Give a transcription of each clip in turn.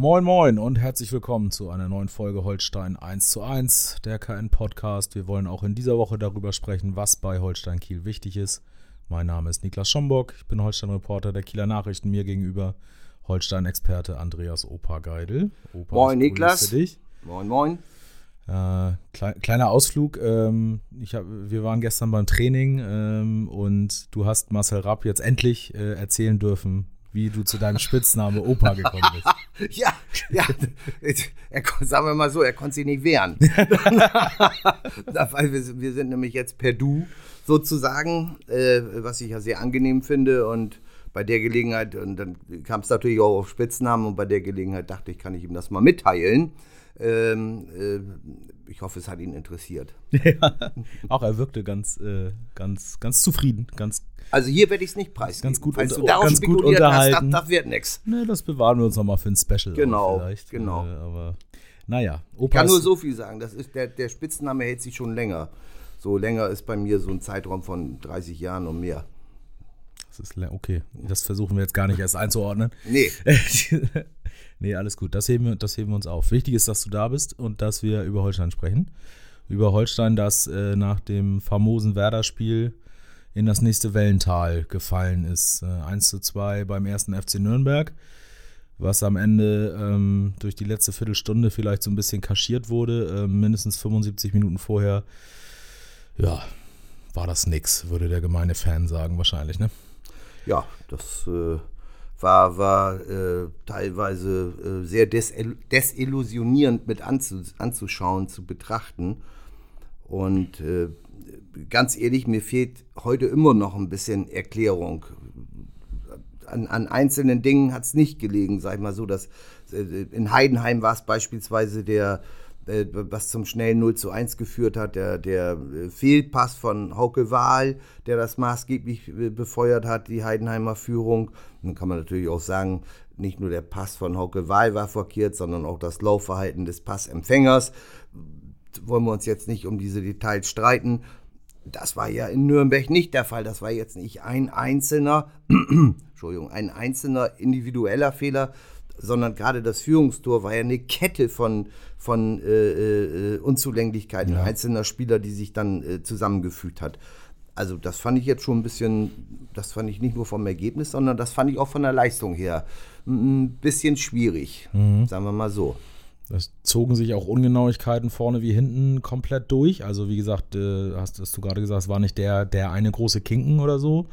Moin Moin und herzlich willkommen zu einer neuen Folge Holstein 1 zu 1, der KN Podcast. Wir wollen auch in dieser Woche darüber sprechen, was bei Holstein Kiel wichtig ist. Mein Name ist Niklas Schomburg, ich bin Holstein-Reporter der Kieler Nachrichten, mir gegenüber Holstein-Experte Andreas Opa Geidel. Opa, moin Niklas. Dich. Moin Moin. Äh, klei kleiner Ausflug. Ähm, ich hab, wir waren gestern beim Training ähm, und du hast Marcel Rapp jetzt endlich äh, erzählen dürfen, wie du zu deinem Spitzname Opa gekommen bist. ja, ja. Er, sagen wir mal so, er konnte sich nicht wehren. Weil wir, wir, sind nämlich jetzt per Du sozusagen, äh, was ich ja sehr angenehm finde. Und bei der Gelegenheit, und dann kam es natürlich auch auf Spitznamen, und bei der Gelegenheit dachte ich, kann ich ihm das mal mitteilen. Ähm, äh, ich hoffe, es hat ihn interessiert. Ja, auch er wirkte ganz, äh, ganz, ganz zufrieden, ganz also hier werde ich es nicht preisgeben. Ganz gut, Falls du darauf ganz gut unterhalten. Hast, das, das wird nichts. Ne, das bewahren wir uns nochmal für ein Special. Genau, vielleicht. genau. Äh, aber naja. Opas ich kann nur so viel sagen. Das ist der, der Spitzname hält sich schon länger. So länger ist bei mir so ein Zeitraum von 30 Jahren und mehr. Das ist okay. Das versuchen wir jetzt gar nicht erst einzuordnen. Nee. nee, alles gut. Das heben, wir, das heben wir uns auf. Wichtig ist, dass du da bist und dass wir über Holstein sprechen. Über Holstein, das äh, nach dem famosen Werder-Spiel in das nächste Wellental gefallen ist. Äh, 1 zu 2 beim ersten FC Nürnberg, was am Ende ähm, durch die letzte Viertelstunde vielleicht so ein bisschen kaschiert wurde. Äh, mindestens 75 Minuten vorher, ja, war das nix, würde der gemeine Fan sagen, wahrscheinlich, ne? Ja, das äh, war, war äh, teilweise äh, sehr desillusionierend mit anzu anzuschauen, zu betrachten. Und äh, ganz ehrlich, mir fehlt heute immer noch ein bisschen Erklärung. An, an einzelnen Dingen hat es nicht gelegen, sag ich mal so. Dass, äh, in Heidenheim war es beispielsweise der, äh, was zum schnellen 0 zu 1 geführt hat, der, der äh, Fehlpass von Hauke Wahl, der das maßgeblich befeuert hat, die Heidenheimer Führung. Dann kann man natürlich auch sagen, nicht nur der Pass von Hauke Wahl war verkehrt, sondern auch das Laufverhalten des Passempfängers wollen wir uns jetzt nicht um diese Details streiten. Das war ja in Nürnberg nicht der Fall. Das war jetzt nicht ein einzelner, Entschuldigung, ein einzelner individueller Fehler, sondern gerade das Führungstor war ja eine Kette von, von äh, äh, Unzulänglichkeiten ja. einzelner Spieler, die sich dann äh, zusammengefügt hat. Also das fand ich jetzt schon ein bisschen, das fand ich nicht nur vom Ergebnis, sondern das fand ich auch von der Leistung her ein bisschen schwierig, mhm. sagen wir mal so. Es zogen sich auch Ungenauigkeiten vorne wie hinten komplett durch. Also wie gesagt, äh, hast, hast, du gerade gesagt, es war nicht der, der eine große Kinken oder so,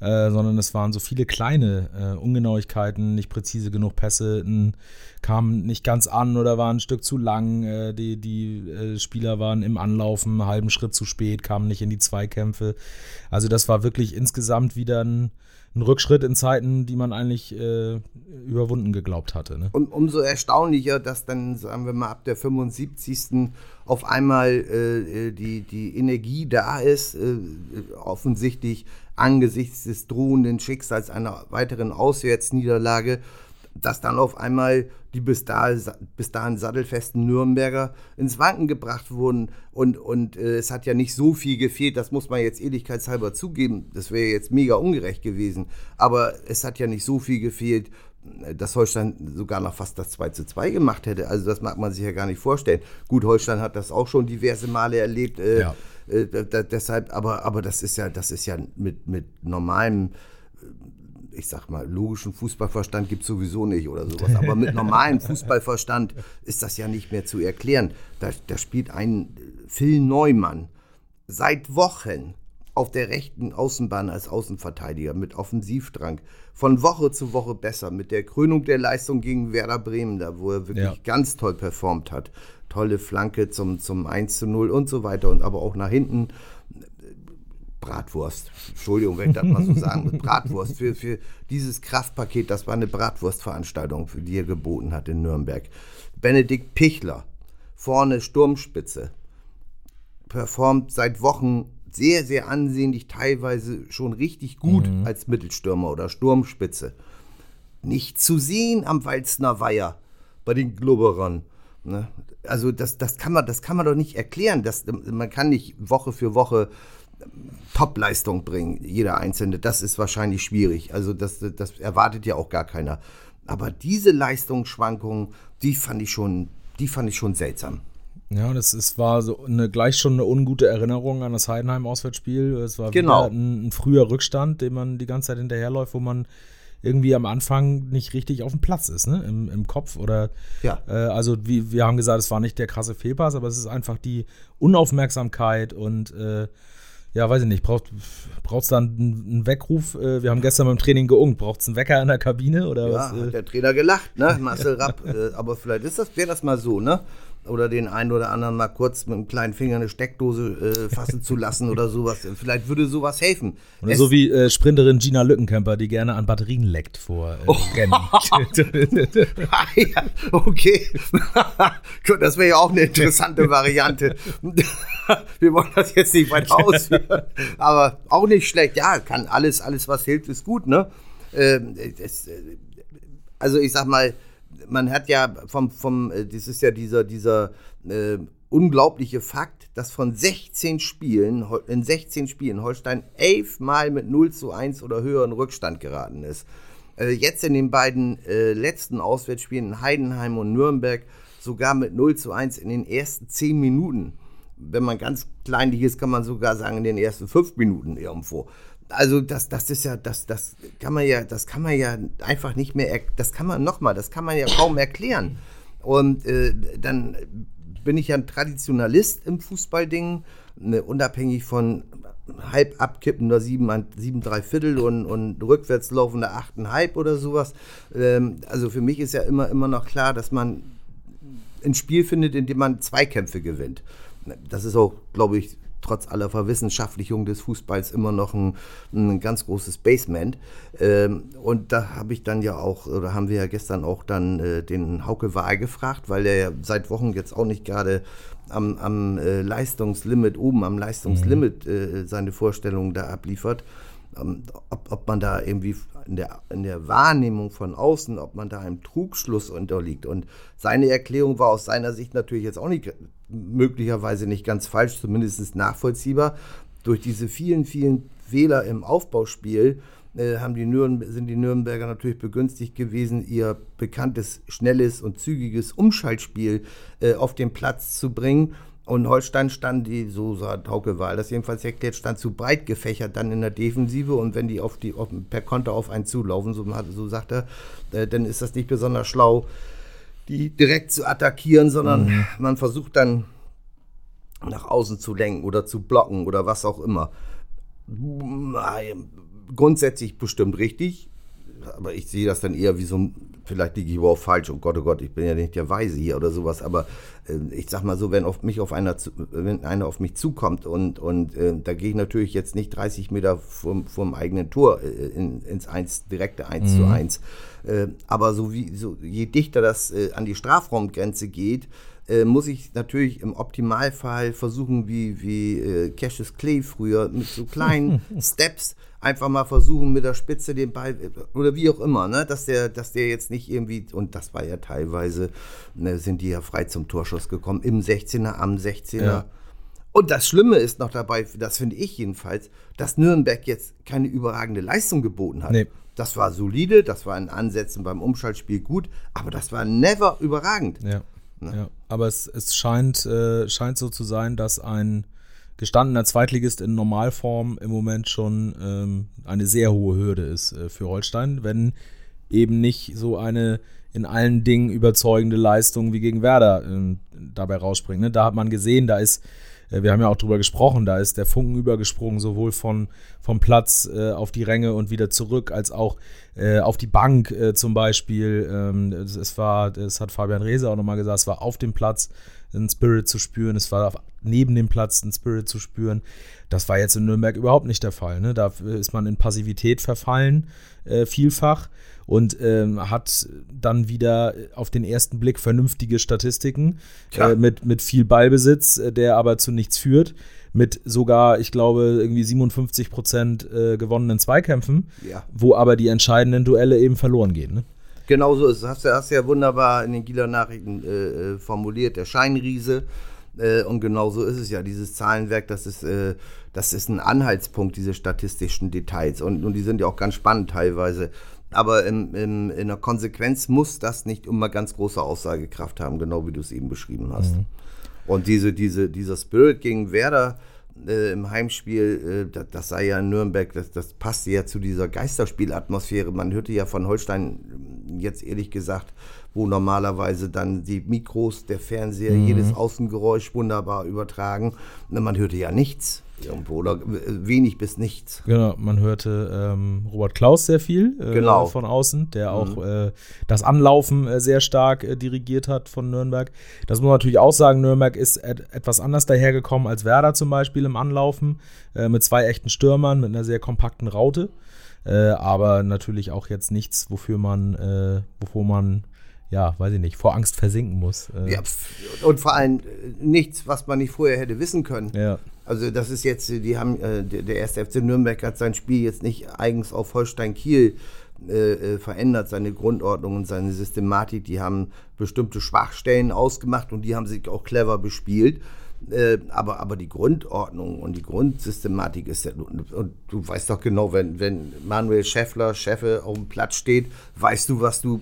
äh, sondern es waren so viele kleine äh, Ungenauigkeiten, nicht präzise genug Pässe, kamen nicht ganz an oder waren ein Stück zu lang. Äh, die die äh, Spieler waren im Anlaufen, einen halben Schritt zu spät, kamen nicht in die Zweikämpfe. Also das war wirklich insgesamt wieder ein ein Rückschritt in Zeiten, die man eigentlich äh, überwunden geglaubt hatte. Ne? Und umso erstaunlicher, dass dann, sagen wir mal, ab der 75. auf einmal äh, äh, die, die Energie da ist, äh, offensichtlich angesichts des drohenden Schicksals einer weiteren Auswärtsniederlage dass dann auf einmal die bis, dahin, sattelfesten Nürnberger ins Wanken gebracht wurden. Und, und äh, es hat ja nicht so viel gefehlt, das muss man jetzt ehrlichkeitshalber zugeben. Das wäre jetzt mega ungerecht gewesen. Aber es hat ja nicht so viel gefehlt, dass Holstein sogar noch fast das 2 zu 2 gemacht hätte. Also das mag man sich ja gar nicht vorstellen. Gut, Holstein hat das auch schon diverse Male erlebt. Äh, ja. äh, deshalb, aber, aber das ist ja, das ist ja mit, mit normalem ich sag mal, logischen Fußballverstand gibt es sowieso nicht oder sowas. Aber mit normalem Fußballverstand ist das ja nicht mehr zu erklären. Da, da spielt ein Phil Neumann seit Wochen auf der rechten Außenbahn als Außenverteidiger mit Offensivdrang. Von Woche zu Woche besser. Mit der Krönung der Leistung gegen Werder Bremen, da wo er wirklich ja. ganz toll performt hat. Tolle Flanke zum, zum 1 zu 0 und so weiter. Und aber auch nach hinten Bratwurst. Entschuldigung, wenn ich das mal so sagen muss. Bratwurst. Für, für dieses Kraftpaket, das war eine Bratwurstveranstaltung, die er geboten hat in Nürnberg. Benedikt Pichler, vorne Sturmspitze, performt seit Wochen sehr, sehr ansehnlich, teilweise schon richtig gut mhm. als Mittelstürmer oder Sturmspitze. Nicht zu sehen am Walzner Weiher bei den Glubberern. Ne? Also das, das, kann man, das kann man doch nicht erklären. Das, man kann nicht Woche für Woche Top-Leistung bringen, jeder Einzelne. Das ist wahrscheinlich schwierig. Also das, das erwartet ja auch gar keiner. Aber diese Leistungsschwankungen, die fand ich schon, die fand ich schon seltsam. Ja, das ist, war so eine, gleich schon eine ungute Erinnerung an das Heidenheim-Auswärtsspiel. Es war genau. ein, ein, früher Rückstand, den man die ganze Zeit hinterherläuft, wo man irgendwie am Anfang nicht richtig auf dem Platz ist, ne? Im, im Kopf oder ja. Äh, also wie wir haben gesagt, es war nicht der krasse Fehlpass, aber es ist einfach die Unaufmerksamkeit und äh, ja, weiß ich nicht, braucht es dann einen Weckruf? Äh, wir haben gestern beim Training geungt. Braucht es einen Wecker in der Kabine? Oder ja, was? hat äh? der Trainer gelacht, ne? Marcel Rapp. Äh, aber vielleicht ist das, wäre das mal so, ne? Oder den einen oder anderen mal kurz mit einem kleinen Finger eine Steckdose äh, fassen zu lassen oder sowas. Vielleicht würde sowas helfen. Oder es so wie äh, Sprinterin Gina Lückenkämper, die gerne an Batterien leckt vor äh, oh. Rennen. okay. das wäre ja auch eine interessante Variante. Wir wollen das jetzt nicht weiter ausführen, aber auch nicht schlecht. Ja, kann alles, alles was hilft, ist gut, ne? Ähm, das, äh, also ich sag mal, man hat ja vom, vom äh, das ist ja dieser, dieser äh, unglaubliche Fakt, dass von 16 Spielen, in 16 Spielen Holstein elfmal mit 0 zu 1 oder höheren Rückstand geraten ist. Äh, jetzt in den beiden äh, letzten Auswärtsspielen in Heidenheim und Nürnberg sogar mit 0 zu 1 in den ersten 10 Minuten. Wenn man ganz kleinlich ist, kann man sogar sagen, in den ersten 5 Minuten irgendwo also das, das ist ja, das, das kann man ja, das kann man ja einfach nicht mehr, das kann man nochmal, das kann man ja kaum erklären. Und äh, dann bin ich ja ein Traditionalist im Fußballding, ne, unabhängig von halb abkippender sieben, sieben drei Viertel und, und rückwärts laufender achteinhalb oder sowas. Ähm, also für mich ist ja immer, immer noch klar, dass man ein Spiel findet, in dem man Zweikämpfe gewinnt. Das ist auch, glaube ich, trotz aller Verwissenschaftlichung des Fußballs immer noch ein, ein ganz großes Basement. Ähm, und da habe ich dann ja auch, oder haben wir ja gestern auch dann äh, den Hauke Wahl gefragt, weil der ja seit Wochen jetzt auch nicht gerade am, am äh, Leistungslimit, oben am Leistungslimit mhm. äh, seine Vorstellungen da abliefert. Ähm, ob, ob man da irgendwie in der, in der Wahrnehmung von außen, ob man da einem Trugschluss unterliegt. Und seine Erklärung war aus seiner Sicht natürlich jetzt auch nicht möglicherweise nicht ganz falsch, zumindest nachvollziehbar. Durch diese vielen, vielen Fehler im Aufbauspiel äh, haben die sind die Nürnberger natürlich begünstigt gewesen, ihr bekanntes, schnelles und zügiges Umschaltspiel äh, auf den Platz zu bringen. Und Holstein stand, die, so sah Tauke Wahl das jedenfalls erklärt, stand zu breit gefächert dann in der Defensive. Und wenn die, auf die auf, per Konter auf einen zulaufen, so, so sagt er, äh, dann ist das nicht besonders schlau, die direkt zu attackieren, sondern mhm. man versucht dann nach außen zu lenken oder zu blocken oder was auch immer. Grundsätzlich bestimmt richtig, aber ich sehe das dann eher wie so ein, vielleicht liege ich überhaupt falsch, oh Gott, oh Gott, ich bin ja nicht der Weise hier oder sowas, aber äh, ich sag mal so, wenn auf mich auf einer, wenn einer auf mich zukommt und, und äh, da gehe ich natürlich jetzt nicht 30 Meter vom, vom eigenen Tor äh, in, ins 1, direkte 1 mhm. zu 1, äh, aber so wie, so, je dichter das äh, an die Strafraumgrenze geht, äh, muss ich natürlich im Optimalfall versuchen, wie, wie Cassius Clay früher, mit so kleinen Steps einfach mal versuchen, mit der Spitze den Ball oder wie auch immer, ne, dass der, dass der jetzt nicht irgendwie, und das war ja teilweise, ne, sind die ja frei zum Torschuss gekommen, im 16er, am 16er. Ja. Und das Schlimme ist noch dabei, das finde ich jedenfalls, dass Nürnberg jetzt keine überragende Leistung geboten hat. Nee. Das war solide, das war in Ansätzen beim Umschaltspiel gut, aber das war never überragend. Ja. Ne? ja. Aber es, es scheint, äh, scheint so zu sein, dass ein gestandener Zweitligist in Normalform im Moment schon ähm, eine sehr hohe Hürde ist äh, für Holstein, wenn eben nicht so eine in allen Dingen überzeugende Leistung wie gegen Werder äh, dabei rausspringt. Ne? Da hat man gesehen, da ist wir haben ja auch drüber gesprochen, da ist der Funken übergesprungen, sowohl von, vom Platz äh, auf die Ränge und wieder zurück, als auch äh, auf die Bank äh, zum Beispiel. Ähm, es, war, das hat Fabian Reese auch nochmal gesagt, es war auf dem Platz ein Spirit zu spüren, es war neben dem Platz ein Spirit zu spüren. Das war jetzt in Nürnberg überhaupt nicht der Fall. Ne? Da ist man in Passivität verfallen, äh, vielfach und ähm, hat dann wieder auf den ersten Blick vernünftige Statistiken äh, mit, mit viel Ballbesitz, äh, der aber zu nichts führt. Mit sogar, ich glaube, irgendwie 57 Prozent äh, gewonnenen Zweikämpfen, ja. wo aber die entscheidenden Duelle eben verloren gehen. Ne? Genau so ist es. Hast du hast ja wunderbar in den Kieler Nachrichten äh, äh, formuliert, der Scheinriese. Äh, und genau so ist es ja. Dieses Zahlenwerk, das ist, äh, das ist ein Anhaltspunkt, diese statistischen Details. Und, und die sind ja auch ganz spannend teilweise. Aber im, im, in der Konsequenz muss das nicht immer ganz große Aussagekraft haben, genau wie du es eben beschrieben hast. Mhm. Und diese, diese, dieser Spirit gegen Werder äh, im Heimspiel, äh, das, das, sei ja in Nürnberg, das, das passte ja zu dieser Geisterspielatmosphäre. Man hörte ja von Holstein jetzt ehrlich gesagt, wo normalerweise dann die Mikros, der Fernseher, mhm. jedes Außengeräusch wunderbar übertragen. Man hörte ja nichts irgendwo oder wenig bis nichts. Genau, man hörte ähm, Robert Klaus sehr viel äh, genau. von außen, der auch mhm. äh, das Anlaufen äh, sehr stark äh, dirigiert hat von Nürnberg. Das muss man natürlich auch sagen, Nürnberg ist et etwas anders dahergekommen als Werder zum Beispiel im Anlaufen, äh, mit zwei echten Stürmern, mit einer sehr kompakten Raute. Äh, aber natürlich auch jetzt nichts, wofür man, wovor man ja, weiß ich nicht, vor Angst versinken muss. Ja, und vor allem nichts, was man nicht vorher hätte wissen können. Ja. Also das ist jetzt, die haben, äh, der erste FC Nürnberg hat sein Spiel jetzt nicht eigens auf Holstein Kiel äh, äh, verändert, seine Grundordnung und seine Systematik. Die haben bestimmte Schwachstellen ausgemacht und die haben sich auch clever bespielt. Äh, aber, aber die Grundordnung und die Grundsystematik ist ja, und, und du weißt doch genau, wenn, wenn Manuel Schäffler, Cheffe auf dem Platz steht, weißt du, was du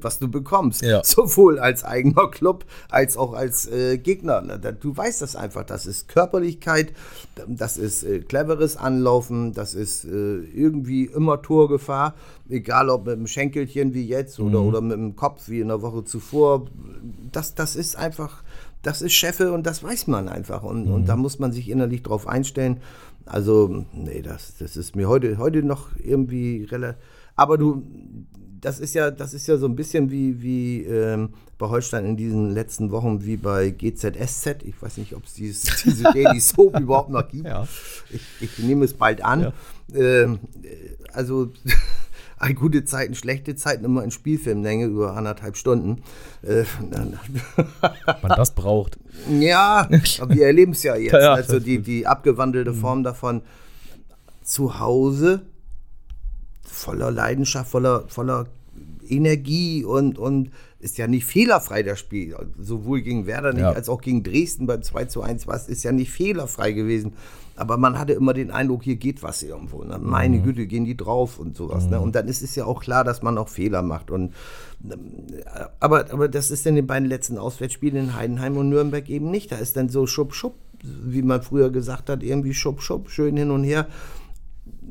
was du bekommst. Ja. Sowohl als eigener Club als auch als äh, Gegner. Du weißt das einfach. Das ist Körperlichkeit, das ist äh, cleveres Anlaufen, das ist äh, irgendwie immer Torgefahr. Egal ob mit dem Schenkelchen wie jetzt oder, mhm. oder mit dem Kopf wie in der Woche zuvor. Das, das ist einfach, das ist Cheffe und das weiß man einfach. Und, mhm. und da muss man sich innerlich drauf einstellen. Also, nee, das, das ist mir heute, heute noch irgendwie relativ. Aber du, das ist ja, das ist ja so ein bisschen wie, wie ähm, bei Holstein in diesen letzten Wochen wie bei GZSZ. Ich weiß nicht, ob es diese Daily Soap überhaupt noch gibt. Ja. Ich, ich, nehme es bald an. Ja. Ähm, also gute Zeiten, schlechte Zeiten immer in Spielfilmlänge über anderthalb Stunden. Äh, Man das braucht. Ja, aber wir erleben es ja jetzt. Ja, also die, die abgewandelte Form davon zu Hause voller Leidenschaft, voller, voller Energie und, und ist ja nicht fehlerfrei, das Spiel. Sowohl gegen Werder nicht, ja. als auch gegen Dresden beim 2 zu 1 was ist ja nicht fehlerfrei gewesen. Aber man hatte immer den Eindruck, hier geht was irgendwo. Ne? Meine mhm. Güte, gehen die drauf und sowas. Ne? Mhm. Ne? Und dann ist es ja auch klar, dass man auch Fehler macht. Und, aber, aber das ist in den beiden letzten Auswärtsspielen in Heidenheim und Nürnberg eben nicht. Da ist dann so Schub, Schub, wie man früher gesagt hat, irgendwie Schub, Schub, schön hin und her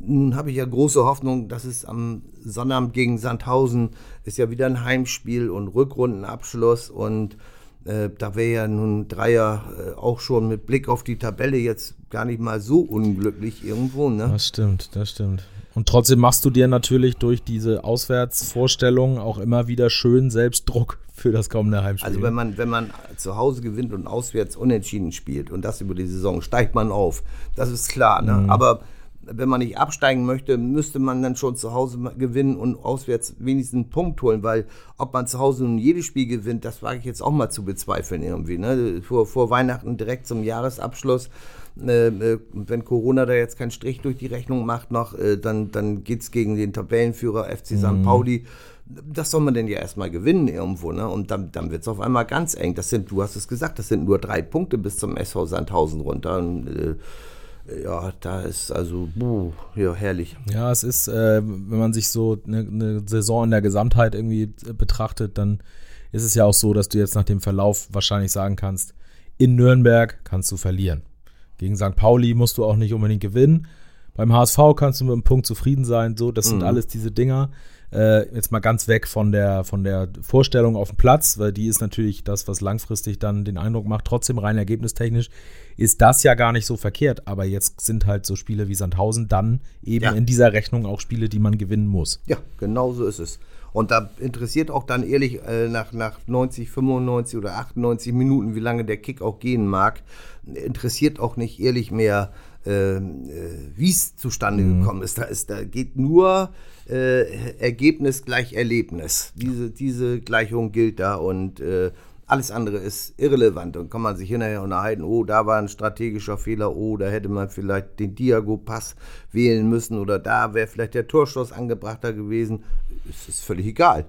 nun habe ich ja große Hoffnung, dass es am Sonnabend gegen Sandhausen ist ja wieder ein Heimspiel und Rückrundenabschluss und äh, da wäre ja nun Dreier äh, auch schon mit Blick auf die Tabelle jetzt gar nicht mal so unglücklich irgendwo. Ne? Das stimmt, das stimmt. Und trotzdem machst du dir natürlich durch diese Auswärtsvorstellungen auch immer wieder schön selbst Druck für das kommende Heimspiel. Also wenn man, wenn man zu Hause gewinnt und auswärts unentschieden spielt und das über die Saison, steigt man auf. Das ist klar. Ne? Mhm. Aber wenn man nicht absteigen möchte, müsste man dann schon zu Hause gewinnen und auswärts wenigstens einen Punkt holen, weil ob man zu Hause nun jedes Spiel gewinnt, das wage ich jetzt auch mal zu bezweifeln irgendwie. Ne? Vor, vor Weihnachten direkt zum Jahresabschluss, äh, äh wenn Corona da jetzt keinen Strich durch die Rechnung macht noch, äh, dann, dann geht es gegen den Tabellenführer FC St. Mhm. Pauli. Das soll man denn ja erstmal gewinnen irgendwo, ne? Und dann, dann wird es auf einmal ganz eng. Das sind, du hast es gesagt, das sind nur drei Punkte bis zum SV Sandhausen runter. Und, äh, ja, da ist also, buh, ja, herrlich. Ja, es ist, äh, wenn man sich so eine, eine, Saison in der Gesamtheit irgendwie äh, betrachtet, dann ist es ja auch so, dass du jetzt nach dem Verlauf wahrscheinlich sagen kannst, in Nürnberg kannst du verlieren. Gegen St. Pauli musst du auch nicht unbedingt gewinnen. Beim HSV kannst du mit einem Punkt zufrieden sein. So, das sind mhm. alles diese Dinger. Äh, jetzt mal ganz weg von der, von der Vorstellung auf dem Platz, weil die ist natürlich das, was langfristig dann den Eindruck macht. Trotzdem rein ergebnistechnisch ist das ja gar nicht so verkehrt. Aber jetzt sind halt so Spiele wie Sandhausen dann eben Ja. in dieser Rechnung auch Spiele, die man gewinnen muss. Ja, genau so ist es. Und da interessiert auch dann ehrlich äh, nach, nach 90, 95 oder 98 Minuten, wie lange der Kick auch gehen mag, interessiert auch nicht ehrlich mehr, äh, äh, wie es zustande gekommen ist. Da, ist. da geht nur äh, Ergebnis gleich Erlebnis. Diese, diese Gleichung gilt da und äh, alles andere ist irrelevant und kann man sich hinterher unterhalten, oh, da war ein strategischer Fehler, oh, da hätte man vielleicht den Diago-Pass wählen müssen oder da wäre vielleicht der Torschuss angebrachter gewesen. Es ist völlig egal.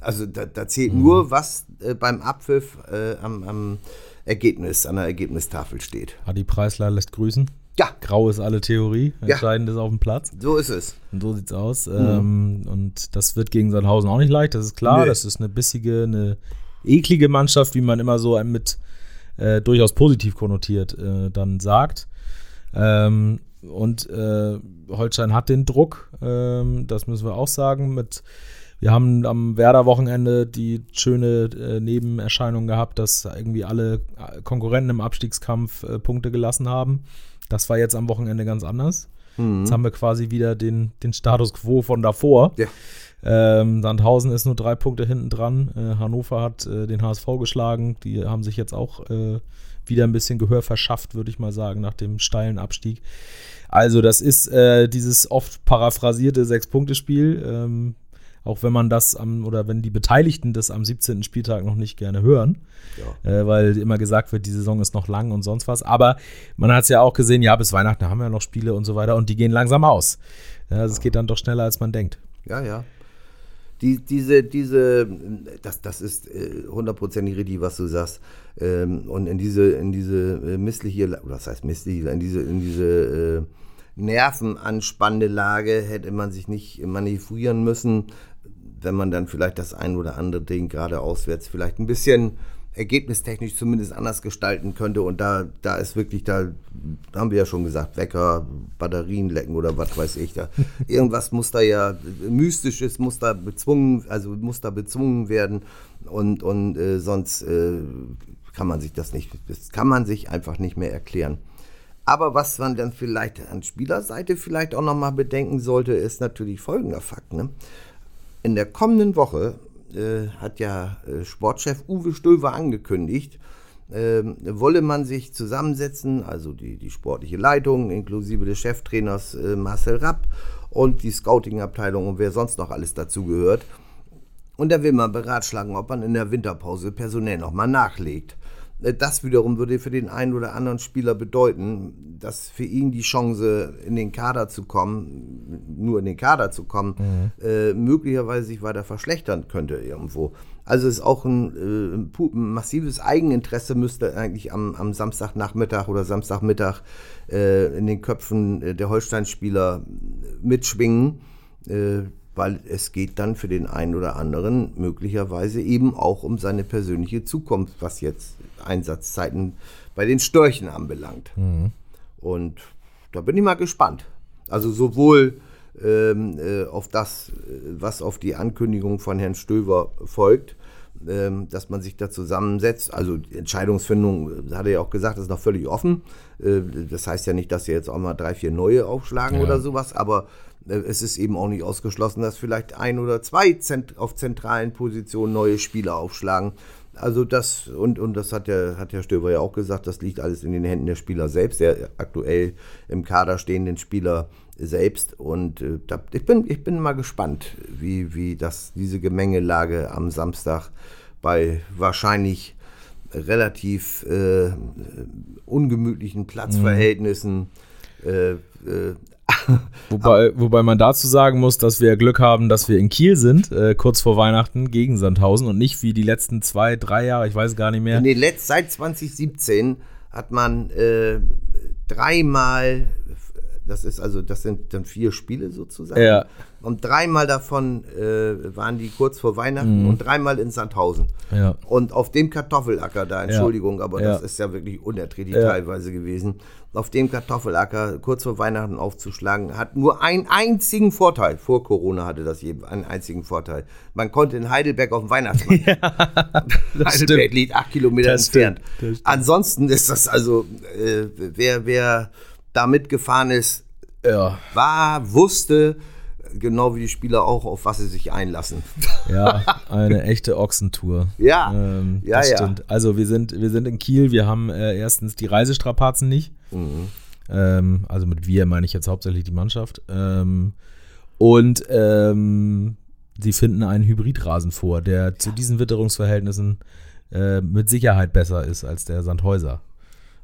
Also da, da zählt nur, was äh, beim Abpfiff äh, am, am Ergebnis, an der Ergebnistafel steht. Adi Preisler lässt grüßen. Ja, Grau ist alle Theorie. Ja. Entscheidend ist auf dem Platz. so ist es. Und so sieht's aus. Ähm, und das wird gegen Sandhausen auch nicht leicht, das ist klar. Nee. Das ist eine bissige, eine eklige Mannschaft, wie man immer so mit äh, durchaus positiv konnotiert äh, dann sagt. Ähm, und äh, Holstein hat den Druck, ähm, das müssen wir auch sagen. Mit, wir haben am Werder-Wochenende die schöne äh, Nebenerscheinung gehabt, dass irgendwie alle Konkurrenten im Abstiegskampf äh, Punkte gelassen haben. Das war jetzt am Wochenende ganz anders. Jetzt haben wir quasi wieder den, den Status quo von davor. Ja. Ähm, Sandhausen ist nur drei Punkte hinten dran. Äh, Hannover hat äh, den HSV geschlagen. Die haben sich jetzt auch äh, wieder ein bisschen Gehör verschafft, würde ich mal sagen, nach dem steilen Abstieg. Also, das ist äh, dieses oft paraphrasierte Sechs-Punkte-Spiel. Ähm, auch wenn man das am, oder wenn die Beteiligten das am 17. Spieltag noch nicht gerne hören, äh, weil immer gesagt wird, die Saison ist noch lang und sonst was. Aber man hat es ja auch gesehen, ja, bis Weihnachten haben wir noch Spiele und so weiter und die gehen langsam aus. Ja, also es geht dann doch schneller, als man denkt. Ja, ja. Die, diese, diese, das, das ist äh, hundertprozentig richtig, was du sagst. Ähm, und in diese, in diese äh, missliche, oder was heißt missliche, in diese, in diese äh, nervenanspannende Lage hätte man sich nicht manövrieren müssen, wenn man dann vielleicht das ein oder andere Ding gerade auswärts vielleicht ein bisschen ergebnistechnisch zumindest anders gestalten könnte. Und da, da ist wirklich, da haben wir ja schon gesagt, Wecker, Batterien lecken oder was weiß ich da. Irgendwas muss da ja, mystisches muss da bezwungen, also muss da bezwungen werden. Und, und äh, sonst äh, kann man sich das nicht, das kann man sich einfach nicht mehr erklären. Aber was man dann vielleicht an Spielerseite vielleicht auch nochmal bedenken sollte, ist natürlich folgender Fakt. Ne? In der kommenden Woche äh, hat ja äh, Sportchef Uwe Stöver angekündigt, ähm, wolle man sich zusammensetzen, also die, die sportliche Leitung inklusive des Cheftrainers äh, Marcel Rapp und die Scouting-Abteilung und wer sonst noch alles dazu gehört. Und da will man beratschlagen, ob man in der Winterpause personell nochmal nachlegt. Äh, Das wiederum würde für den einen oder anderen Spieler bedeuten, dass für ihn die Chance, in den Kader zu kommen, nur in den Kader zu kommen, äh, möglicherweise sich weiter verschlechtern könnte irgendwo. Also ist auch ein, äh, ein massives Eigeninteresse müsste eigentlich am, am Samstagnachmittag oder Samstagmittag äh, in den Köpfen äh, der Holstein-Spieler mitschwingen. Weil es geht dann für den einen oder anderen möglicherweise eben auch um seine persönliche Zukunft, was jetzt Einsatzzeiten bei den Störchen anbelangt. Und da bin ich mal gespannt. Also sowohl ähm, äh, auf das, äh, was auf die Ankündigung von Herrn Stöver folgt, ähm, dass man sich da zusammensetzt. Also die Entscheidungsfindung, äh, hat er ja auch gesagt, ist noch völlig offen. Äh, das heißt ja nicht, dass sie jetzt auch mal drei, vier neue aufschlagen Ja. oder sowas, aber es ist eben auch nicht ausgeschlossen, dass vielleicht ein oder zwei Zent auf zentralen Positionen neue Spieler aufschlagen. Also das, und, und das hat der, hat Herr Stöber ja auch gesagt, das liegt alles in den Händen der Spieler selbst, der aktuell im Kader stehenden Spieler selbst. Und äh, da, ich, bin, ich bin mal gespannt, wie, wie das, diese Gemengelage am Samstag bei wahrscheinlich relativ äh, ungemütlichen Platzverhältnissen äh, äh, Wobei, wobei man dazu sagen muss, dass wir Glück haben, dass wir in Kiel sind, äh, kurz vor Weihnachten gegen Sandhausen und nicht wie die letzten zwei, drei Jahre, ich weiß gar nicht mehr. Letzten, seit 2017 hat man äh, dreimal das ist also, das sind dann vier Spiele sozusagen. Ja. Und dreimal davon äh, waren die kurz vor Weihnachten und dreimal in Sandhausen. Mhm. Ja. Und auf dem Kartoffelacker da, Entschuldigung, aber Ja. das ist ja wirklich unerträglich teilweise gewesen. Auf dem Kartoffelacker kurz vor Weihnachten aufzuschlagen, hat nur einen einzigen Vorteil. Vor Corona hatte das je einen einzigen Vorteil. Man konnte in Heidelberg auf dem Weihnachtsmarkt. Heidelberg stimmt. liegt acht Kilometer Das entfernt. stimmt, stimmt. Ansonsten ist das also, äh, wer, wer da mitgefahren ist, Ja. war, wusste, genau wie die Spieler auch, auf was sie sich einlassen. Ja, eine echte Ochsentour. Ja, Ähm, ja, das ja. stimmt. Also wir sind, wir sind in Kiel, wir haben äh, erstens die Reisestrapazen nicht. Mhm. Ähm, also mit wir meine ich jetzt hauptsächlich die Mannschaft. Ähm, und ähm, sie finden einen Hybridrasen vor, der zu diesen Witterungsverhältnissen äh, mit Sicherheit besser ist als der Sandhäuser.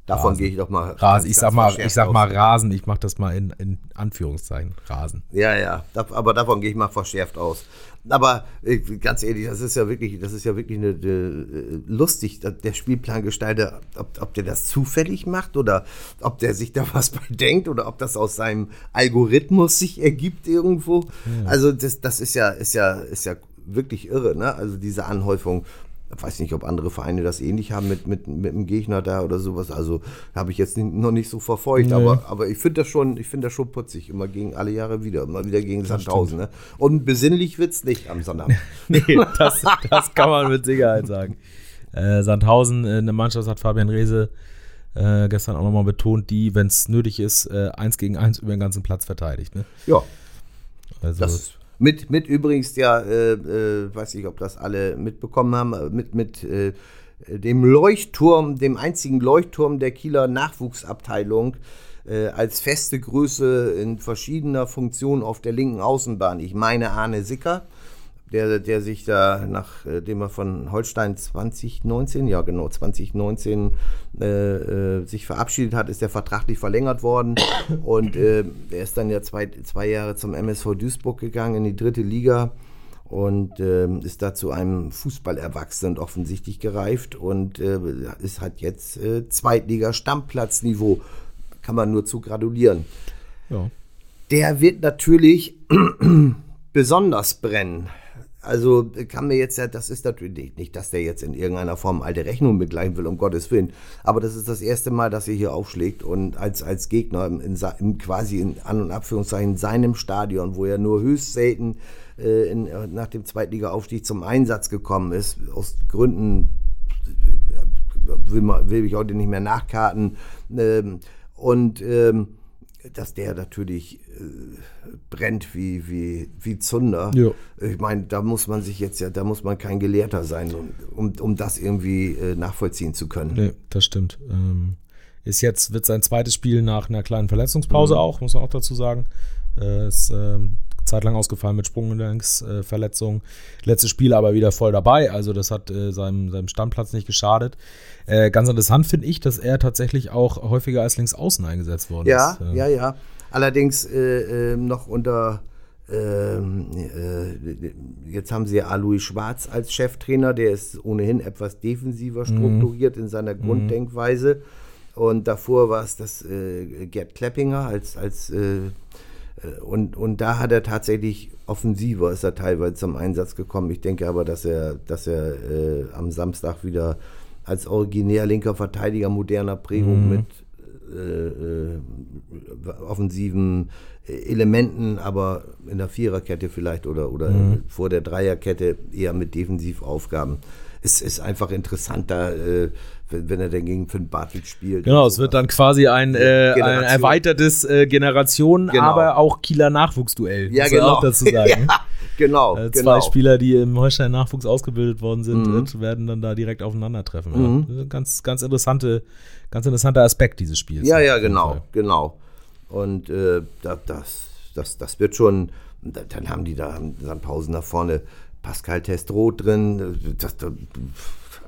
Davon Rasen. gehe ich doch mal. Rasen, ich sag mal, ich sag aus. mal Rasen, ich mache das mal in, in Anführungszeichen, Rasen. Ja, ja, aber davon gehe ich mal verschärft aus. Aber äh, ganz ehrlich, das ist ja wirklich, das ist ja wirklich eine, eine, äh, lustig, der Spielplangestalter, ob, ob der das zufällig macht oder ob der sich da was bei denkt oder ob das aus seinem Algorithmus sich ergibt irgendwo. Also das, das ist ja, ist ja, ist ja wirklich irre, ne? Also diese Anhäufung. Ich weiß nicht, ob andere Vereine das ähnlich haben mit, mit, mit einem Gegner da oder sowas. Also habe ich jetzt noch nicht so verfolgt. Nee. Aber, aber ich finde das schon, ich finde das schon putzig. Immer gegen alle Jahre wieder. Immer wieder gegen Sandhausen. Ne? Und besinnlich wird's nicht am Sonnabend. Nee, das, das kann man mit Sicherheit sagen. Äh, Sandhausen, äh, eine Mannschaft hat Fabian Reese äh, gestern auch nochmal betont, die, wenn es nötig ist, äh, eins gegen eins über den ganzen Platz verteidigt. Ne? ja, Also, das mit, mit übrigens ja, äh, äh, weiß nicht, ob das alle mitbekommen haben, äh, mit, mit äh, dem Leuchtturm, dem einzigen Leuchtturm der Kieler Nachwuchsabteilung äh, als feste Größe in verschiedener Funktion auf der linken Außenbahn. Ich meine Arne Sicker, der, der sich da, nachdem er von Holstein 2019, ja genau, 2019 äh, äh, sich verabschiedet hat, ist er vertraglich verlängert worden. Und äh, er ist dann ja zwei, zwei Jahre zum MSV Duisburg gegangen in die dritte Liga und ähm, ist da zu einem Fußballerwachsenen offensichtlich gereift und äh, ist halt jetzt äh, Zweitliga-Stammplatz-Niveau. Kann man nur zu gratulieren. ja. Der wird natürlich besonders brennen. Also kann mir jetzt ja, das ist natürlich nicht, dass der jetzt in irgendeiner Form alte Rechnung begleichen will, um Gottes Willen. Aber das ist das erste Mal, dass er hier aufschlägt und als, als Gegner in, in, in quasi in An- und Abführungszeichen seinem Stadion, wo er nur höchst selten äh, in, nach dem Zweitliga-Aufstieg zum Einsatz gekommen ist, aus Gründen will, man, will ich heute nicht mehr nachkarten. Ähm, und ähm, dass der natürlich äh, brennt wie, wie, wie Zunder. Ja. Ich meine, da muss man sich jetzt ja, da muss man kein Gelehrter sein, um, um, um das irgendwie äh, nachvollziehen zu können. Nee, das stimmt. Ähm, ist jetzt, wird sein zweites Spiel nach einer kleinen Verletzungspause auch, muss man auch dazu sagen. Äh, ist ähm, zeitlang ausgefallen mit Sprunggelenksverletzung. Letztes Spiel aber wieder voll dabei, also das hat äh, seinem, seinem Standplatz nicht geschadet. Äh, ganz interessant finde ich, dass er tatsächlich auch häufiger als Linksaußen eingesetzt worden Ja, ist. Äh, ja, ja. Allerdings äh, äh, noch unter ähm, äh, jetzt haben sie ja Alois Schwarz als Cheftrainer, der ist ohnehin etwas defensiver strukturiert in seiner Grunddenkweise. Und davor war es das äh, Gerd Kleppinger als, als äh, und, und da hat er tatsächlich offensiver ist er teilweise zum Einsatz gekommen. Ich denke aber, dass er, dass er äh, am Samstag wieder als originär linker Verteidiger moderner Prägung mit äh, äh, offensiven äh, Elementen, aber in der Viererkette vielleicht oder, oder vor der Dreierkette eher mit Defensivaufgaben. Es ist einfach interessant, da, äh, wenn, wenn er dann gegen Finn Bartelt spielt. Genau, es wird dann quasi ein, äh, ein erweitertes äh, Generation, Genau. aber auch Kieler Nachwuchsduell. ja, genau. auch dazu sagen. ja, genau, Äh, zwei genau. Spieler, die im Holstein Nachwuchs ausgebildet worden sind, Mhm. äh, werden dann da direkt aufeinandertreffen. Ja. Ist ein Ganz, ganz interessante, ganz interessanter Aspekt dieses Spiels. Ja, ja, genau, genau. Und äh, da, das, das, das wird schon, da- dann haben die da Sandhausen da vorne Pascal Testroth drin. Das, das,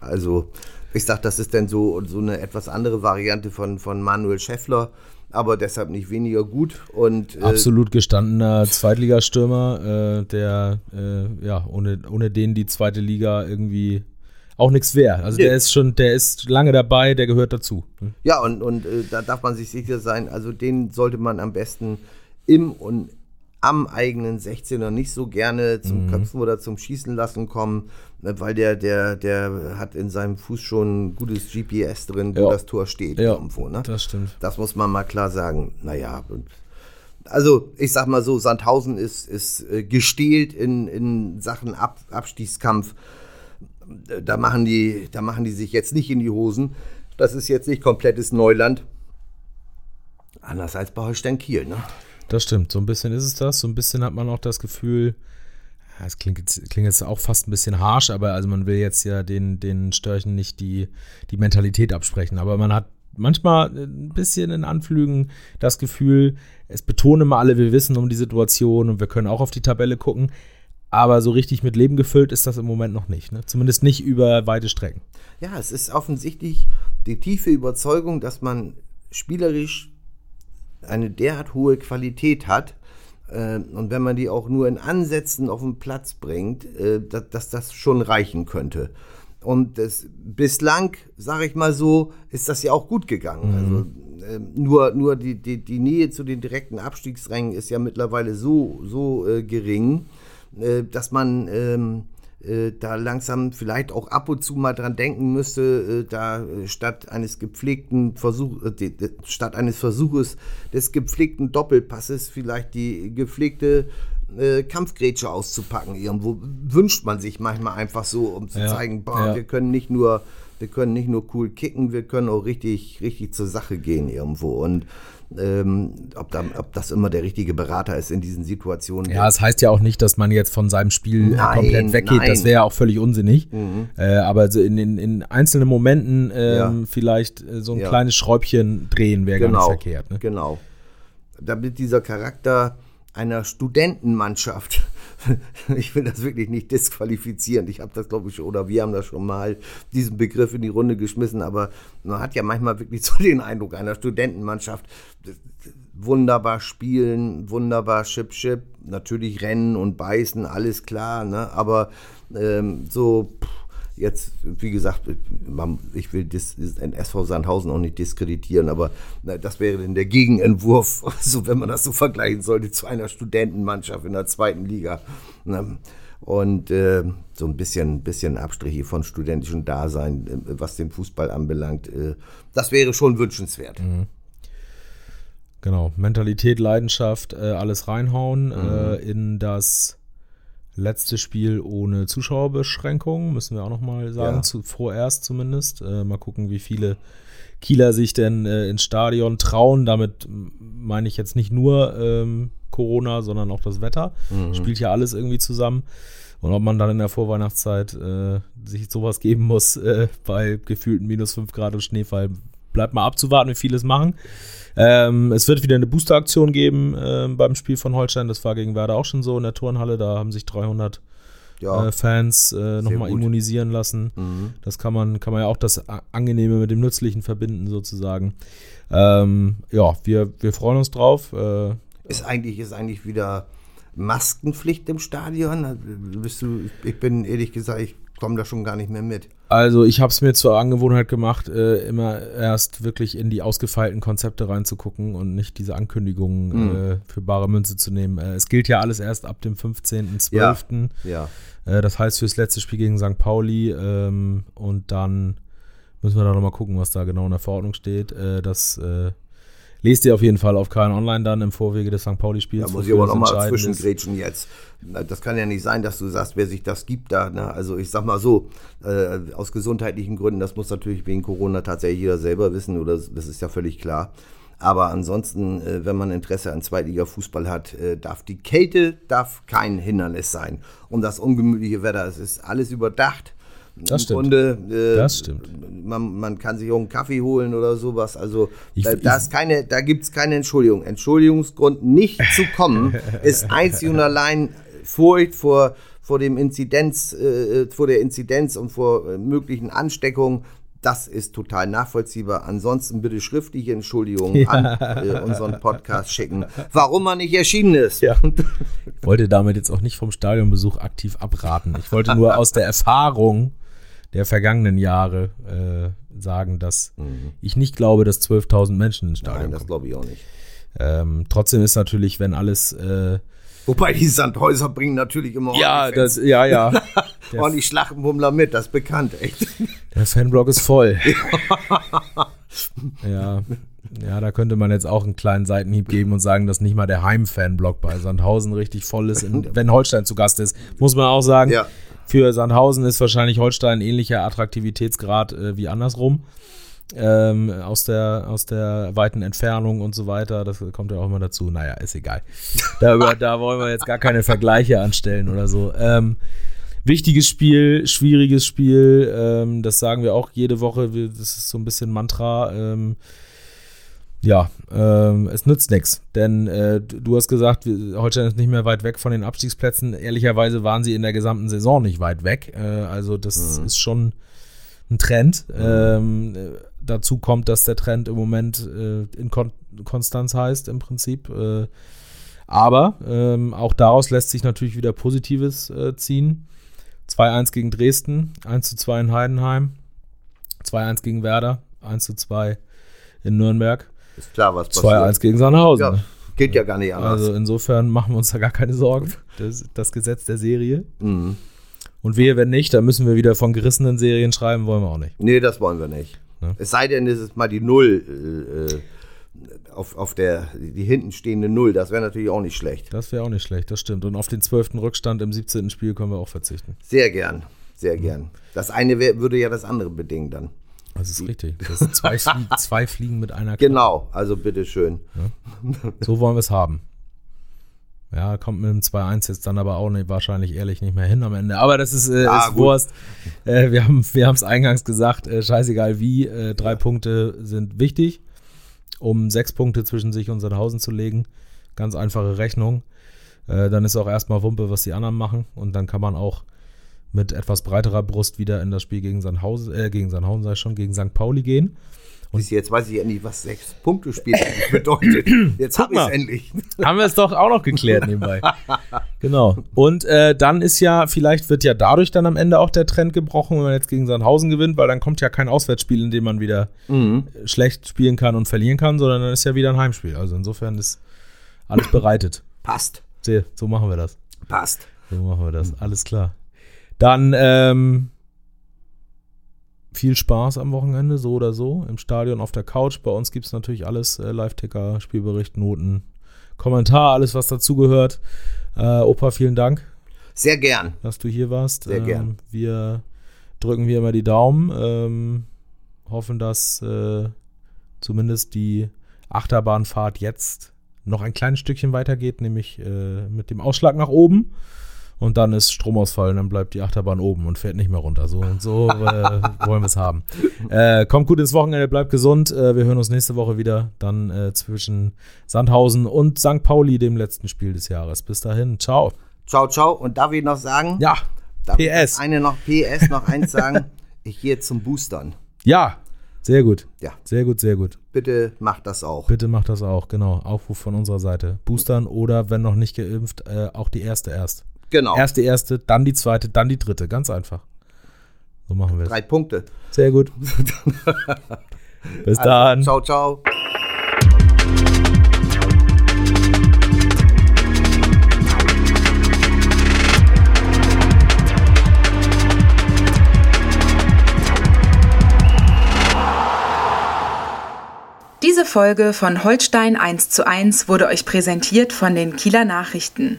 also, ich sag, das ist dann so, so eine etwas andere Variante von, von Manuel Schäffler, aber deshalb nicht weniger gut. Und äh, Absolut gestandener Zweitligastürmer, äh, der, äh, ja, ohne, ohne den die zweite Liga irgendwie auch nichts wert. Also Nee. der ist schon, der ist lange dabei, der gehört dazu. Ja, und, und äh, da darf man sich sicher sein, also den sollte man am besten im und am eigenen 16er nicht so gerne zum Mhm. Köpfen oder zum Schießen lassen kommen, ne, weil der, der, der hat in seinem Fuß schon ein gutes GPS drin, wo Ja. das Tor steht Ja, irgendwo. Ne? das stimmt. Das muss man mal klar sagen. Naja, also ich sag mal so, Sandhausen ist, ist äh, gestählt in, in Sachen Ab Abstiegskampf. Äh, Da machen, die, da machen die sich jetzt nicht in die Hosen. Das ist jetzt nicht komplettes Neuland. Anders als bei Holstein Kiel, ne? Das stimmt, so ein bisschen ist es das. So ein bisschen hat man auch das Gefühl, es klingt jetzt, klingt jetzt auch fast ein bisschen harsch, aber also man will jetzt ja den, den Störchen nicht die, die Mentalität absprechen. Aber man hat manchmal ein bisschen in Anflügen das Gefühl, es betonen immer alle, wir wissen um die Situation und wir können auch auf die Tabelle gucken. Aber so richtig mit Leben gefüllt ist das im Moment noch nicht. Ne? Zumindest nicht über weite Strecken. Ja, es ist offensichtlich die tiefe Überzeugung, dass man spielerisch eine derart hohe Qualität hat. äh, Und wenn man die auch nur in Ansätzen auf den Platz bringt, äh, dass, das schon reichen könnte. Und das, bislang, sage ich mal so, ist das ja auch gut gegangen. Also, äh, nur nur die, die, die Nähe zu den direkten Abstiegsrängen ist ja mittlerweile so, so äh, gering, äh, dass man ähm, äh, da langsam vielleicht auch ab und zu mal dran denken müsste, äh, da äh, statt eines gepflegten Versuch, äh, statt eines Versuches des gepflegten Doppelpasses vielleicht die gepflegte äh, Kampfgrätsche auszupacken. Irgendwo wünscht man sich manchmal einfach so, um zu Ja, zeigen, boah, ja. wir können nicht nur, wir können nicht nur cool kicken, wir können auch richtig, richtig zur Sache gehen irgendwo. Und ähm, ob, da, ob das immer der richtige Berater ist in diesen Situationen. Ja, es heißt ja auch nicht, dass man jetzt von seinem Spiel äh, Nein, komplett weggeht. Das nein. Mhm. wäre ja auch völlig unsinnig. Äh, aber so in, in, in einzelnen Momenten ähm, Ja. vielleicht äh, so ein Ja. kleines Schräubchen drehen wäre gar genau, nicht verkehrt. Ne? Genau. Damit dieser Charakter einer Studentenmannschaft, ich will das wirklich nicht disqualifizieren, ich habe das glaube ich oder wir haben das schon mal, diesen Begriff in die Runde geschmissen, aber man hat ja manchmal wirklich so den Eindruck einer Studentenmannschaft, wunderbar spielen, wunderbar Chip Chip, natürlich rennen und beißen, alles klar, ne? aber ähm, so pff, jetzt, wie gesagt, ich will das, den SV Sandhausen auch nicht diskreditieren, aber na, das wäre dann der Gegenentwurf, so wenn man das so vergleichen sollte, zu einer Studentenmannschaft in der zweiten Liga. Ne? Und äh, so ein bisschen, bisschen Abstriche von studentischem Dasein, äh, was den Fußball anbelangt, äh, das wäre schon wünschenswert. Genau, Mentalität, Leidenschaft, äh, alles reinhauen Mhm. äh, in das letzte Spiel ohne Zuschauerbeschränkungen, müssen wir auch nochmal sagen, Ja. zu, vorerst zumindest. Äh, mal gucken, wie viele Kieler sich denn äh, ins Stadion trauen. Damit meine ich jetzt nicht nur ähm, Corona, sondern auch das Wetter. Mhm. Spielt ja alles irgendwie zusammen. Und ob man dann in der Vorweihnachtszeit äh, sich sowas geben muss äh, bei gefühlten minus 5 Grad und Schneefall, bleibt mal abzuwarten, wie viele es machen. Ähm, es wird wieder eine Boosteraktion geben ähm, beim Spiel von Holstein. Das war gegen Werder auch schon so in der Turnhalle. Da haben sich 300 Ja, äh, Fans äh, nochmal immunisieren lassen. Mhm. Das kann man, kann man ja auch das Angenehme mit dem Nützlichen verbinden, sozusagen. Ähm, ja, wir, wir freuen uns drauf. Äh, Ist eigentlich, ist eigentlich wieder Maskenpflicht im Stadion? Bist du, ich bin ehrlich gesagt, ich komme da schon gar nicht mehr mit. Also ich habe es mir zur Angewohnheit gemacht, äh, immer erst wirklich in die ausgefeilten Konzepte reinzugucken und nicht diese Ankündigungen äh, für bare Münze zu nehmen. Äh, es gilt ja alles erst ab dem 15.12. Ja. Äh, das heißt fürs letzte Spiel gegen St. Pauli ähm, und dann müssen wir da nochmal gucken, was da genau in der Verordnung steht. Äh, das äh, lest ihr auf jeden Fall auf KN Online dann im Vorwege des St. Pauli-Spiels. Da muss ich aber nochmal zwischengrätschen jetzt. Das kann ja nicht sein, dass du sagst, wer sich das gibt da. Ne? Also ich sag mal so, äh, aus gesundheitlichen Gründen, das muss natürlich wegen Corona tatsächlich jeder selber wissen, oder das ist ja völlig klar. Aber ansonsten, äh, wenn man Interesse an Zweitliga-Fußball hat, äh, darf die Kälte darf kein Hindernis sein. Und das ungemütliche Wetter, es ist alles überdacht. Das stimmt. Im Grunde, äh, Das stimmt. Man, man kann sich auch einen Kaffee holen oder sowas. Also Ich- da, da, ist keine, da gibt es keine Entschuldigung. Entschuldigungsgrund, nicht zu kommen, ist einzig und allein Furcht vor, vor, dem Inzidenz, äh, vor der Inzidenz und vor äh, möglichen Ansteckungen. Das ist total nachvollziehbar. Ansonsten bitte schriftliche Entschuldigungen an äh, unseren Podcast schicken, warum man nicht erschienen ist. Ja. Ich wollte damit jetzt auch nicht vom Stadionbesuch aktiv abraten. Ich wollte nur aus der Erfahrung der vergangenen Jahre äh, sagen, dass mhm. ich nicht glaube, dass 12.000 Menschen ins Stadion Nein, das glaube ich auch nicht. Ähm, trotzdem ist natürlich, wenn alles. Äh, Wobei die Sandhäuser bringen natürlich immer ja, das, ja, ja. ordentlich Schlachtenbummler mit, das ist bekannt, echt. Der Fanblock ist voll. ja. Ja, da könnte man jetzt auch einen kleinen Seitenhieb geben und sagen, dass nicht mal der Heim-Fanblock bei Sandhausen richtig voll ist, in, wenn Holstein zu Gast ist. Muss man auch sagen. Ja. Für Sandhausen ist wahrscheinlich Holstein ein ähnlicher Attraktivitätsgrad äh, wie andersrum. Ähm, aus, der, aus der weiten Entfernung und so weiter. Das kommt ja auch immer dazu. Naja, ist egal. Da, da wollen wir jetzt gar keine Vergleiche anstellen oder so. Ähm, wichtiges Spiel, schwieriges Spiel. Ähm, das sagen wir auch jede Woche. Das ist so ein bisschen Mantra. Ja, ähm, es nützt nichts. Denn äh, du hast gesagt, Holstein ist nicht mehr weit weg von den Abstiegsplätzen. Ehrlicherweise waren sie in der gesamten Saison nicht weit weg. Äh, also das mhm. ist schon ein Trend. Mhm. Ähm, dazu kommt, dass der Trend im Moment äh, in Kon Konstanz heißt im Prinzip. Äh, aber ähm, auch daraus lässt sich natürlich wieder Positives äh, ziehen. 2-1 gegen Dresden, 1-2 in Heidenheim, 2-1 gegen Werder, 1-2 in Nürnberg. Ist klar, was passiert. 2-1 gegen Sandhausen. Ja, geht ja gar nicht anders. Also insofern machen wir uns da gar keine Sorgen. Das, das Gesetz der Serie. Mhm. Und wehe, wenn nicht, dann müssen wir wieder von gerissenen Serien schreiben, wollen wir auch nicht. Nee, das wollen wir nicht. Ne? Es sei denn, es ist mal die Null äh, auf, auf der, die hinten stehende Null. Das wäre natürlich auch nicht schlecht. Das wäre auch nicht schlecht, das stimmt. Und auf den zwölften Rückstand im 17. Spiel können wir auch verzichten. Sehr gern, sehr mhm. gern. Das eine wär, würde ja das andere bedingen dann. Das ist richtig. Das sind zwei, Flie zwei Fliegen mit einer Klappe. Genau, also bitteschön. Ja. So wollen wir es haben. Ja, kommt mit dem 2-1 jetzt dann aber auch nicht, wahrscheinlich ehrlich nicht mehr hin am Ende. Aber das ist, äh, ja, ist Wurst. Äh, wir haben wir es eingangs gesagt, äh, scheißegal wie, äh, drei ja. Punkte sind wichtig, um sechs Punkte zwischen sich und Sandhausen zu legen. Ganz einfache Rechnung. Äh, dann ist auch erstmal Wumpe, was die anderen machen. Und dann kann man auch mit etwas breiterer Brust wieder in das Spiel gegen Sandhausen, äh, gegen Sandhausen sei schon, gegen St. Pauli gehen. Und jetzt weiß ich endlich, was sechs Punkte Spiel bedeutet. Jetzt habe ich es endlich. Haben wir es doch auch noch geklärt nebenbei. genau. Und äh, dann ist ja, vielleicht wird ja dadurch dann am Ende auch der Trend gebrochen, wenn man jetzt gegen Sandhausen gewinnt, weil dann kommt ja kein Auswärtsspiel, in dem man wieder mhm. schlecht spielen kann und verlieren kann, sondern dann ist ja wieder ein Heimspiel. Also insofern ist alles bereitet. Passt. Sehr, so machen wir das. Passt. So machen wir das. Alles klar. Dann ähm, viel Spaß am Wochenende, so oder so, im Stadion, auf der Couch. Bei uns gibt es natürlich alles: äh, Live-Ticker, Spielbericht, Noten, Kommentar, alles, was dazugehört. Äh, Opa, vielen Dank. Sehr gern. Dass du hier warst. Sehr ähm, gern. Wir drücken wie immer die Daumen. Ähm, hoffen, dass äh, zumindest die Achterbahnfahrt jetzt noch ein kleines Stückchen weitergeht, nämlich äh, mit dem Ausschlag nach oben und dann ist Stromausfall und dann bleibt die Achterbahn oben und fährt nicht mehr runter. So und so äh, wollen wir es haben. Äh, kommt gut ins Wochenende, bleibt gesund. Äh, wir hören uns nächste Woche wieder. Dann äh, zwischen Sandhausen und St. Pauli, dem letzten Spiel des Jahres. Bis dahin, ciao. Ciao, ciao. Und darf ich noch sagen? Ja. Darf PS. eine noch PS, noch eins sagen? ich gehe zum Boostern. Ja, sehr gut. Ja. Sehr gut, sehr gut. Bitte macht das auch. Bitte macht das auch, genau. Aufruf von unserer Seite. Boostern oder, wenn noch nicht geimpft, äh, auch die erste erst. Genau. Erst die erste, dann die zweite, dann die dritte. Ganz einfach. So machen wir es. Drei Punkte. Sehr gut. Bis also, dann. Ciao, ciao. Diese Folge von Holstein 1 zu 1 wurde euch präsentiert von den Kieler Nachrichten.